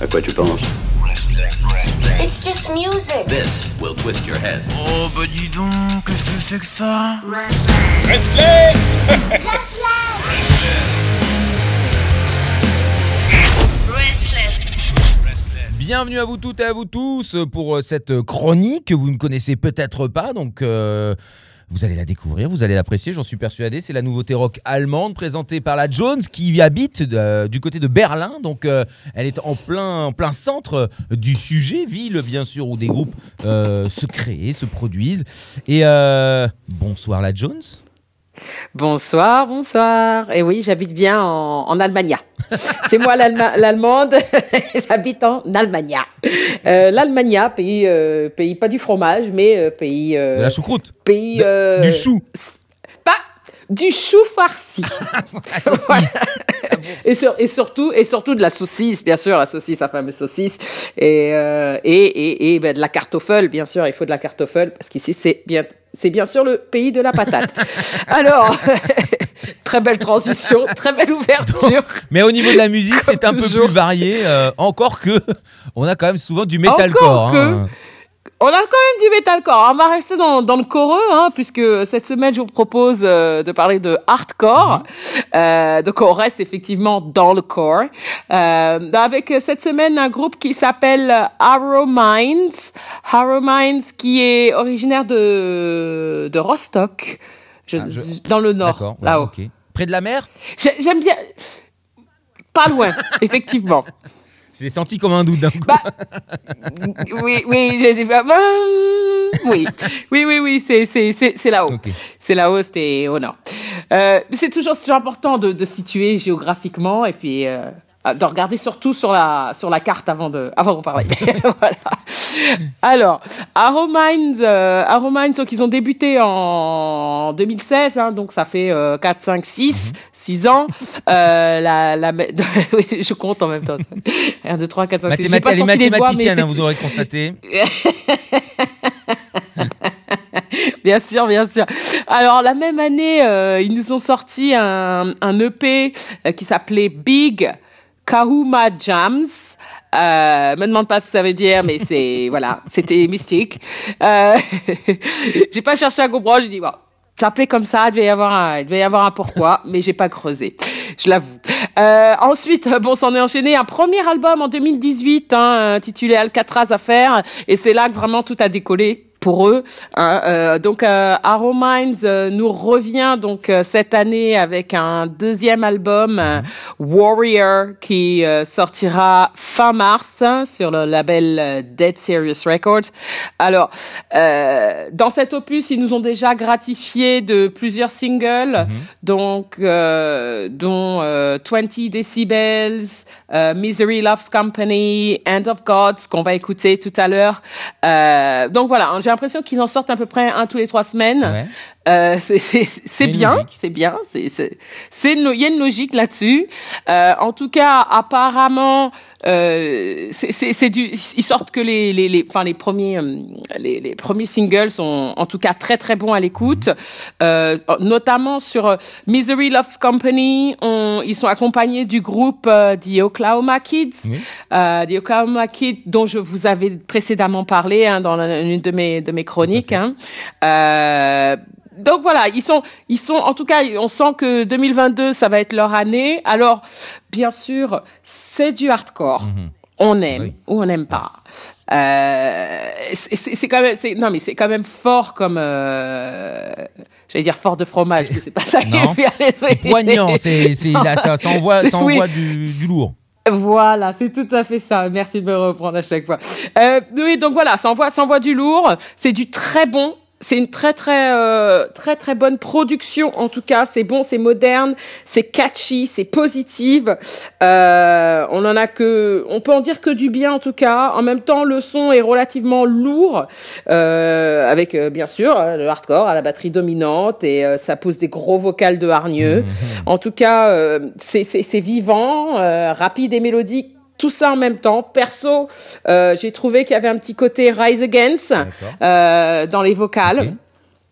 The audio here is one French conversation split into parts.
À quoi tu penses It's just music. This will twist your head. Oh bah dis donc, qu'est-ce que c'est que ça Restless Bienvenue à vous toutes et à vous tous pour euh, cette chronique que vous ne connaissez peut-être pas. Donc, euh, vous allez la découvrir, vous allez l'apprécier, j'en suis persuadé. C'est la nouveauté rock allemande présentée par la Jones qui habite euh, du côté de Berlin. Donc, euh, elle est en plein, en plein centre du sujet, ville bien sûr où des groupes euh, se créent, se produisent. Et euh, bonsoir la Jones. Bonsoir, bonsoir. Et oui, j'habite bien en, en Allemagne. C'est moi l'allemande, j'habite en Allemagne. Euh, L'Allemagne, pays, euh, pays pas du fromage, mais euh, pays, euh, De la choucroute. pays De- euh, Du chou. Du chou farci. Et, sur- et surtout, et surtout de la saucisse, bien sûr, la saucisse, la fameuse saucisse, et euh, et et, et ben, de la kartoffel, bien sûr, il faut de la kartoffel parce qu'ici c'est bien. C'est bien sûr le pays de la patate. Alors, très belle transition, très belle ouverture. Mais au niveau de la musique, c'est un peu plus varié. euh, encore que, on a quand même souvent du metalcore. Encore hein. On a quand même du metalcore. On va rester dans, dans le choreux, hein, puisque cette semaine, je vous propose euh, de parler de hardcore. Euh, donc, on reste effectivement dans le core. Euh, avec euh, cette semaine un groupe qui s'appelle Arrow Minds. Arrow Minds, qui est originaire de, de Rostock, je- Ah, je- dans le nord, ouais, là-haut. Près de la mer? J'ai- J'aime bien... Pas loin, effectivement. Je l'ai senti comme un doute d'un coup. Bah, oui, oui, je sais pas. Hum, Oui, oui, oui, oui, c'est, là-haut. Ok. C'est là-haut, c'était au nord. Euh, c'est toujours, toujours important de, de situer géographiquement et puis euh, de regarder surtout sur la sur la carte avant de avant d'en parler. voilà. Alors, Arrow Minds, euh, Arrow donc ils ont débuté en 2016, hein, donc ça fait euh, 4, 5, 6, 6 ans. Euh, la, la, oui, je compte en même temps. 1, 2, 3, 4, 5, 6. J'ai Mathémat- pas elle est les doigts, mathématicienne, hein, vous aurez constaté. Bien sûr, bien sûr. Alors la même année, euh, ils nous ont sorti un, un EP euh, qui s'appelait Big Kahuma Jams. Euh, me demande pas ce que ça veut dire, mais c'est voilà, c'était mystique. Euh, j'ai pas cherché à comprendre. J'ai dit bon, s'appelait comme ça. Il devait y avoir un, il devait y avoir un pourquoi, mais j'ai pas creusé. Je l'avoue. Euh, ensuite, bon, s'en est enchaîné un premier album en 2018, hein, intitulé Alcatraz à faire, et c'est là que vraiment tout a décollé pour eux. hein. Euh, donc euh, Arrow Minds euh, nous revient donc euh, cette année avec un deuxième album Warrior qui euh, sortira fin mars hein, sur le label Dead Serious Records. Alors euh, dans cet opus, ils nous ont déjà gratifié de plusieurs singles, donc euh, dont euh, 20 Decibels, euh, Misery Loves Company, End of Gods qu'on va écouter tout à l'heure. Euh, donc voilà, j'ai l'impression qu'ils en sortent à peu près un tous les trois semaines. Euh, c'est bien, c'est bien, c'est il y a une logique là-dessus. Euh, en tout cas, apparemment, euh, c'est du ils sortent que les les les enfin les premiers euh, les les premiers singles sont en tout cas très très bons à l'écoute, euh, notamment sur euh, Misery Loves Company, on, ils sont accompagnés du groupe The Oklahoma Kids, Oui. euh, The Oklahoma Kids dont je vous avais précédemment parlé hein, dans une de mes de mes chroniques. Hein. Euh, donc voilà, ils sont, ils sont, en tout cas, on sent que 2022, ça va être leur année. Alors, bien sûr, c'est du hardcore. On aime Oui. ou on n'aime pas. Euh, c'est quand même, c'est, non mais c'est quand même fort comme, euh, j'allais dire fort de fromage, mais c'est pas ça. qui Non. C'est poignant, c'est, c'est, là, ça, ça envoie, ça Oui. envoie du, du lourd. Voilà, c'est tout à fait ça. Merci de me reprendre à chaque fois. Euh, oui, donc voilà, ça envoie, ça envoie du lourd. C'est du très bon. C'est une très très euh, très très bonne production en tout cas. C'est bon, c'est moderne, c'est catchy, c'est positive. Euh, on en a que, on peut en dire que du bien en tout cas. En même temps, le son est relativement lourd, euh, avec euh, bien sûr euh, le hardcore à la batterie dominante et euh, ça pose des gros vocales de hargneux. En tout cas, euh, c'est c'est c'est vivant, euh, rapide et mélodique. Tout ça en même temps. Perso, euh, j'ai trouvé qu'il y avait un petit côté Rise Against euh, dans les vocales.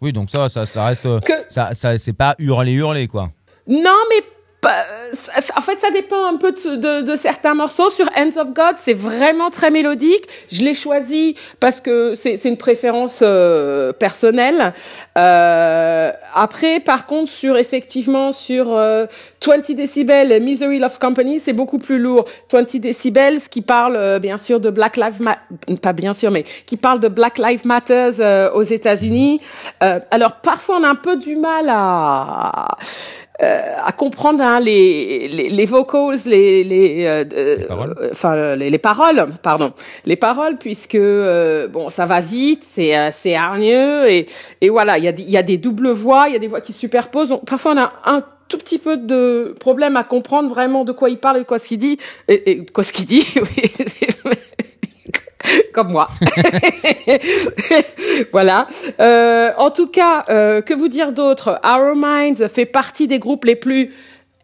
Oui, donc ça, ça, ça reste. Que- Ça, ça, c'est pas hurler, hurler, quoi. Non, mais en fait, ça dépend un peu de, de- de certains morceaux. Sur Hands of God, c'est vraiment très mélodique. Je l'ai choisi parce que c'est une préférence euh, personnelle. Euh, après, par contre, sur effectivement sur euh, 20 décibels, et Misery Loves Company, c'est beaucoup plus lourd. 20 décibels, qui parle euh, bien sûr de Black Lives pas bien sûr, mais qui parle de Black Lives Matters euh, aux États-Unis. Euh, alors parfois, on a un peu du mal à euh, à comprendre hein, les, les les vocals, les les euh, paroles. euh, enfin les, les paroles, pardon, les paroles puisque euh, bon ça va vite, c'est euh, c'est hargneux et et voilà il y a des- il y a des doubles voix, il y a des voix qui se superposent, donc parfois on a un tout petit peu de problème à comprendre vraiment de quoi il parle et de quoi ce qu'il dit et, et de quoi ce qu'il dit oui comme moi. voilà. Euh, en tout cas, euh, que vous dire d'autre? Our Minds fait partie des groupes les plus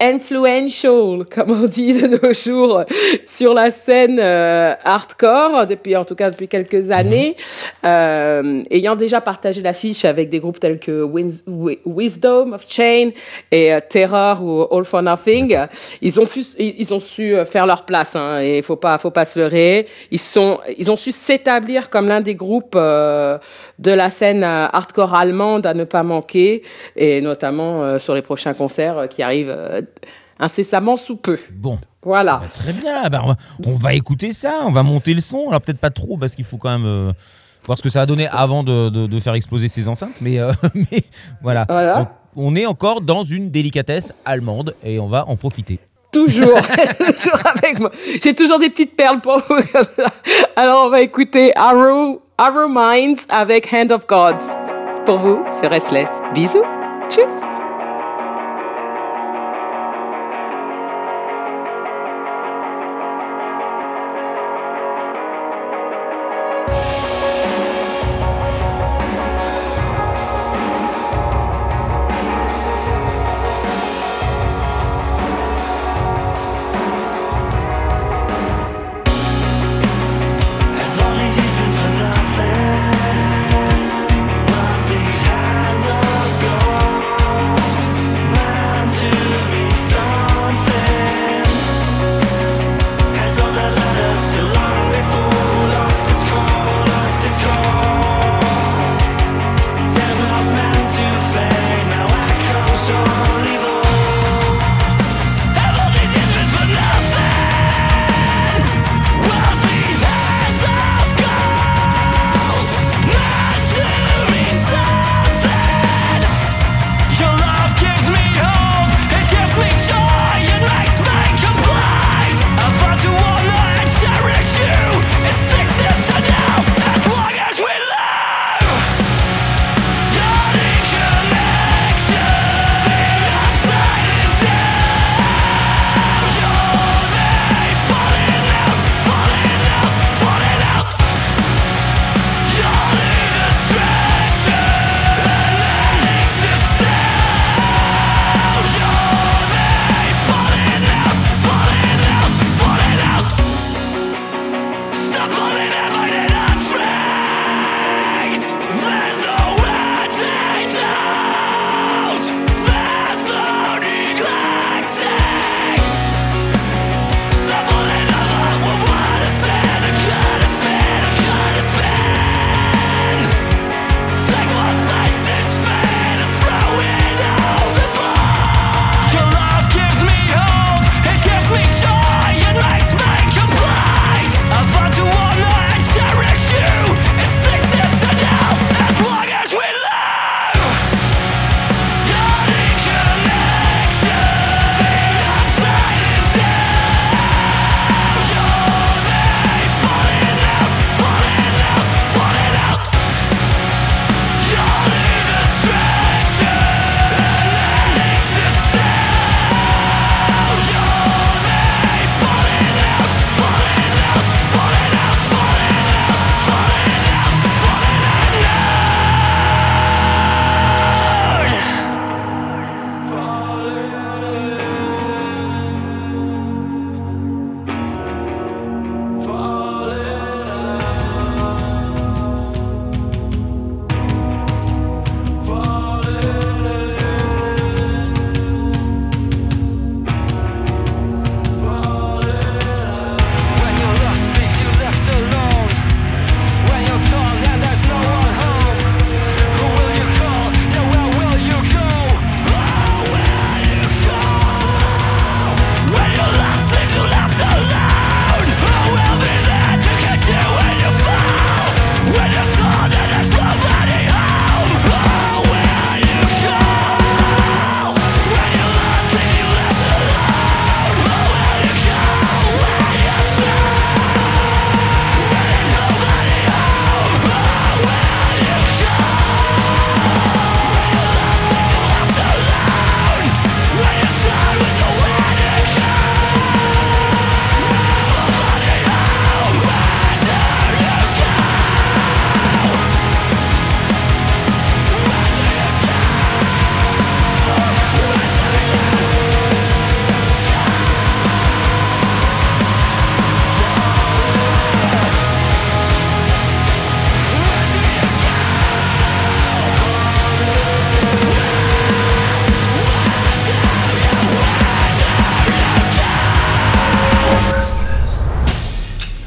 influential, comme on dit de nos jours, sur la scène euh, hardcore depuis, en tout cas depuis quelques années, euh, ayant déjà partagé l'affiche avec des groupes tels que Wins- Wisdom of Chain et euh, Terror ou All for Nothing. Ils ont, fu- ils ont su euh, faire leur place, hein, et faut pas, faut pas se leurrer. Ils sont, ils ont su s'établir comme l'un des groupes euh, de la scène hardcore allemande à ne pas manquer, et notamment euh, sur les prochains concerts qui arrivent incessamment sous peu. Bon, Voilà. bah, très bien. Bah, on, va, on va écouter ça, on va monter le son. Alors peut-être pas trop parce qu'il faut quand même euh, voir ce que ça a donné avant de, de- de faire exploser ces enceintes. Mais, euh, mais voilà. On est encore dans une délicatesse allemande et on va en profiter. Toujours, toujours avec moi. J'ai toujours des petites perles pour vous. Alors, on va écouter Arrow, Arrow Minds avec Hand of Gods. Pour vous, c'est Restless. Bisous. Tchuss.